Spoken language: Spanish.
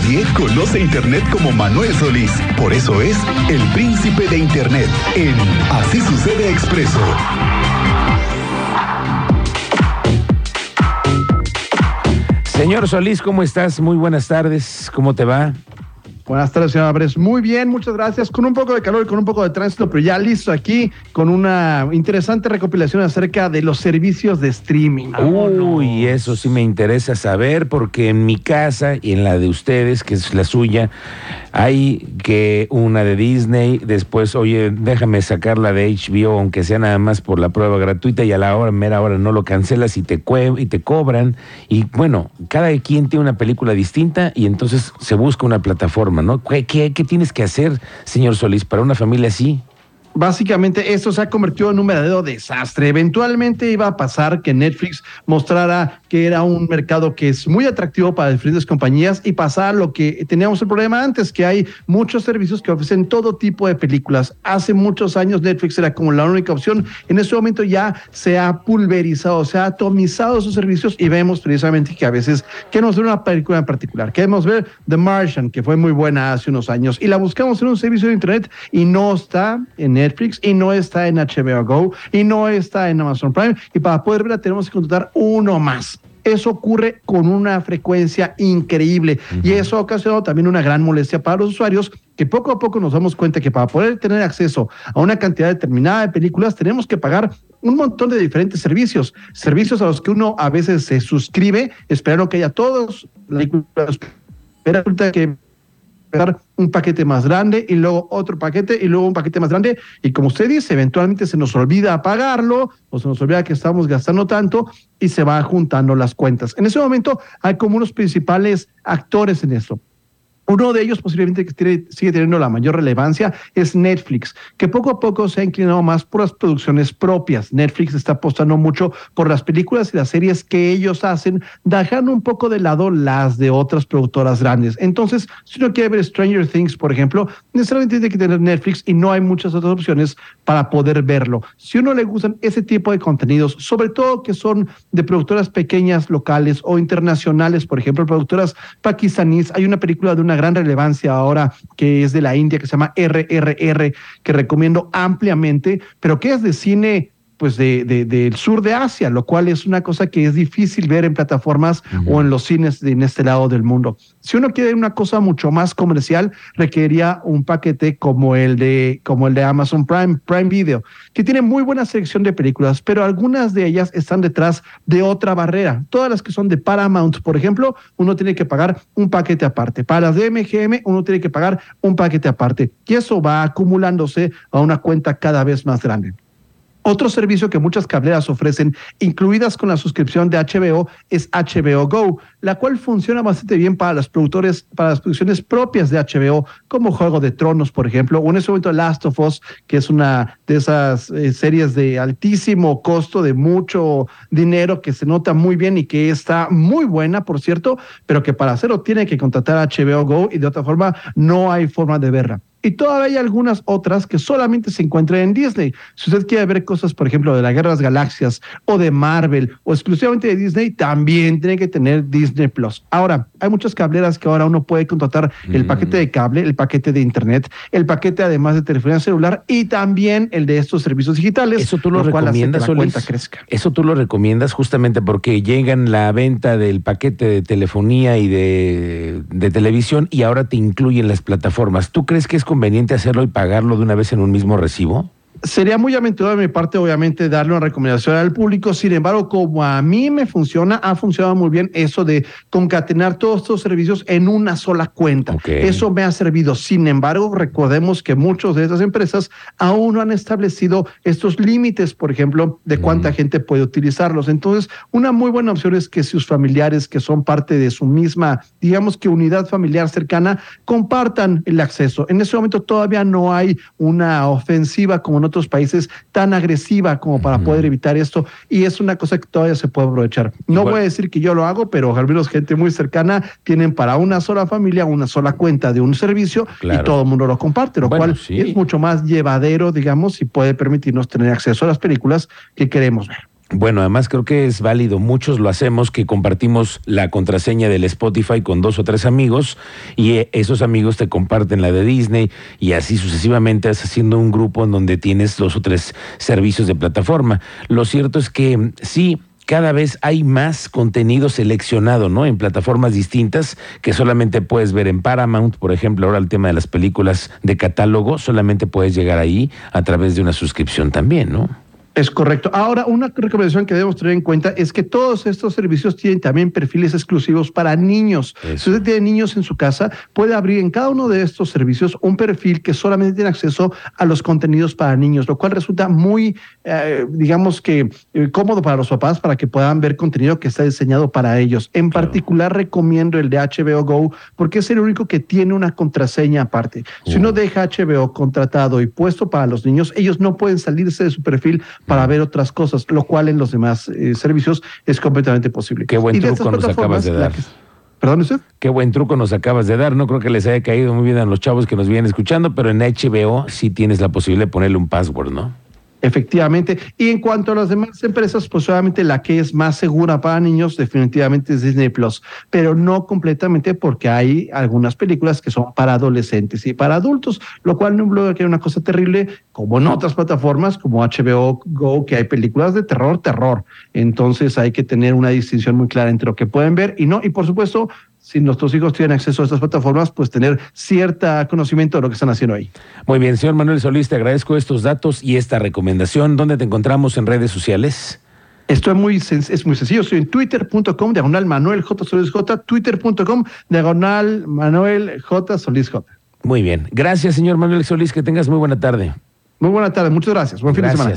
Nadie conoce Internet como Manuel Solís. Por eso es el príncipe de Internet en Así sucede expreso. Señor Solís, ¿cómo estás? Muy buenas tardes. ¿Cómo te va? Buenas tardes, señor Álvarez. Muy bien, muchas gracias. Con un poco de calor y con un poco de tránsito, pero ya listo aquí con una interesante recopilación acerca de los servicios de streaming. Uy, eso sí me interesa saber porque en mi casa y en la de ustedes, que es la suya, hay que una de Disney, después, oye, déjame sacar la de HBO, aunque sea nada más por la prueba gratuita y a la hora, mera hora no lo cancelas y te, y te cobran. Y bueno, cada quien tiene una película distinta y entonces se busca una plataforma. ¿No? ¿Qué, qué, qué tienes que hacer, señor Solís, para una familia así? Básicamente esto se ha convertido en un verdadero desastre. Eventualmente iba a pasar que Netflix mostrara que era un mercado que es muy atractivo para diferentes compañías y pasar lo que teníamos el problema antes, que hay muchos servicios que ofrecen todo tipo de películas. Hace muchos años Netflix era como la única opción. En este momento ya se ha pulverizado, se ha atomizado esos servicios y vemos precisamente que a veces queremos ver una película en particular. Queremos ver The Martian, que fue muy buena hace unos años, y la buscamos en un servicio de Internet y no está en Netflix y no está en HBO Go y no está en Amazon Prime. Y para poder verla tenemos que contratar uno más. Eso ocurre con una frecuencia increíble. Y eso ha ocasionado también una gran molestia para los usuarios que poco a poco nos damos cuenta que para poder tener acceso a una cantidad determinada de películas tenemos que pagar un montón de diferentes servicios, servicios a los que uno a veces se suscribe esperando que haya todos películas, pero resulta que un paquete más grande y luego otro paquete y luego un paquete más grande. Y como usted dice, eventualmente se nos olvida pagarlo o se nos olvida que estamos gastando tanto y se van juntando las cuentas. En ese momento hay como unos principales actores en esto. Uno de ellos posiblemente que sigue teniendo la mayor relevancia es Netflix, que poco a poco se ha inclinado más por las producciones propias. Netflix está apostando mucho por las películas y las series que ellos hacen, dejando un poco de lado las de otras productoras grandes. Entonces, si uno quiere ver Stranger Things, por ejemplo, necesariamente tiene que tener Netflix y no hay muchas otras opciones para poder verlo. Si uno le gustan ese tipo de contenidos, sobre todo que son de productoras pequeñas, locales o internacionales, por ejemplo, productoras pakistaníes, hay una película de una gran relevancia ahora que es de la India, que se llama RRR, que recomiendo ampliamente, pero que es de cine pues de, del sur de Asia, lo cual es una cosa que es difícil ver en plataformas o en los cines de, en este lado del mundo. Si uno quiere una cosa mucho más comercial, requeriría un paquete como el de como el de Amazon Prime, Prime Video, que tiene muy buena selección de películas, pero algunas de ellas están detrás de otra barrera. Todas las que son de Paramount, por ejemplo, uno tiene que pagar un paquete aparte. Para las de MGM, uno tiene que pagar un paquete aparte. Y eso va acumulándose a una cuenta cada vez más grande. Otro servicio que muchas cableras ofrecen, incluidas con la suscripción de HBO, es HBO Go, la cual funciona bastante bien para las producciones propias de HBO, como Juego de Tronos, por ejemplo, o en ese momento Last of Us, que es una de esas eh, series de altísimo costo, de mucho dinero, que se nota muy bien y que está muy buena, por cierto, pero que para hacerlo tiene que contratar HBO Go y de otra forma no hay forma de verla. Y todavía hay algunas otras que solamente se encuentran en Disney. Si usted quiere ver cosas, por ejemplo, de la Guerra de Galaxias o de Marvel o exclusivamente de Disney, también tiene que tener Disney Plus. Ahora, hay muchas cableras que ahora uno puede contratar el paquete de cable, el paquete de internet, el paquete además de telefonía celular y también el de estos servicios digitales. Eso tú lo, recomiendas, que la cuenta crezca. Eso tú lo recomiendas justamente porque llegan la venta del paquete de telefonía y de, de televisión y ahora te incluyen las plataformas. ¿Tú crees que es conveniente hacerlo y pagarlo de una vez en un mismo recibo? Sería muy aventurado de mi parte, obviamente, darle una recomendación al público. Sin embargo, como a mí me funciona, ha funcionado muy bien eso de concatenar todos estos servicios en una sola cuenta. Eso me ha servido. Sin embargo, recordemos que muchas de estas empresas aún no han establecido estos límites, por ejemplo, de cuánta gente puede utilizarlos. Entonces, una muy buena opción es que sus familiares que son parte de su misma, digamos que unidad familiar cercana, compartan el acceso. En ese momento todavía no hay una ofensiva como en otros países tan agresiva como para poder evitar esto y es una cosa que todavía se puede aprovechar. No voy a decir que yo lo hago, pero al menos gente muy cercana tienen para una sola familia una sola cuenta de un servicio y todo el mundo lo comparte, lo cual es mucho más llevadero, digamos, y puede permitirnos tener acceso a las películas que queremos ver. Bueno, además creo que es válido, muchos lo hacemos, que compartimos la contraseña del Spotify con dos o tres amigos y eh, esos amigos te comparten la de Disney y así sucesivamente vas haciendo un grupo en donde tienes dos o tres servicios de plataforma. Lo cierto es que sí, cada vez hay más contenido seleccionado, ¿no? En plataformas distintas que solamente puedes ver en Paramount, por ejemplo, ahora el tema de las películas de catálogo, solamente puedes llegar ahí a través de una suscripción también, ¿no? Es correcto. Ahora, una recomendación que debemos tener en cuenta es que todos estos servicios tienen también perfiles exclusivos para niños. Si usted tiene niños en su casa, puede abrir en cada uno de estos servicios un perfil que solamente tiene acceso a los contenidos para niños, lo cual resulta muy, eh, digamos que, eh, cómodo para los papás para que puedan ver contenido que está diseñado para ellos. En particular, recomiendo el de HBO Go porque es el único que tiene una contraseña aparte. Si uno deja HBO contratado y puesto para los niños, ellos no pueden salirse de su perfil para ver otras cosas, lo cual en los demás eh, servicios es completamente posible. Qué buen truco nos acabas de dar. ¿Perdón usted? Qué buen truco nos acabas de dar. No creo que les haya caído muy bien a los chavos que nos vienen escuchando, pero en HBO sí tienes la posibilidad de ponerle un password, ¿no? Efectivamente. Y en cuanto a las demás empresas, pues obviamente la que es más segura para niños definitivamente es Disney Plus, pero no completamente porque hay algunas películas que son para adolescentes y para adultos, lo cual no bloquea que una cosa terrible, como en otras plataformas como HBO Go, que hay películas de terror, terror. Entonces hay que tener una distinción muy clara entre lo que pueden ver y no. Y por supuesto, si nuestros hijos tienen acceso a estas plataformas, pues tener cierto conocimiento de lo que están haciendo ahí. Muy bien, señor Manuel Solís, te agradezco estos datos y esta recomendación. ¿Dónde te encontramos en redes sociales? Esto es muy, es muy sencillo. Estoy en twitter.com, diagonal Manuel J. Solís J, twitter.com, diagonal Manuel J. Solís J. Muy bien. Gracias, señor Manuel Solís. Que tengas muy buena tarde. Muy buena tarde. Muchas gracias. Buen fin de semana.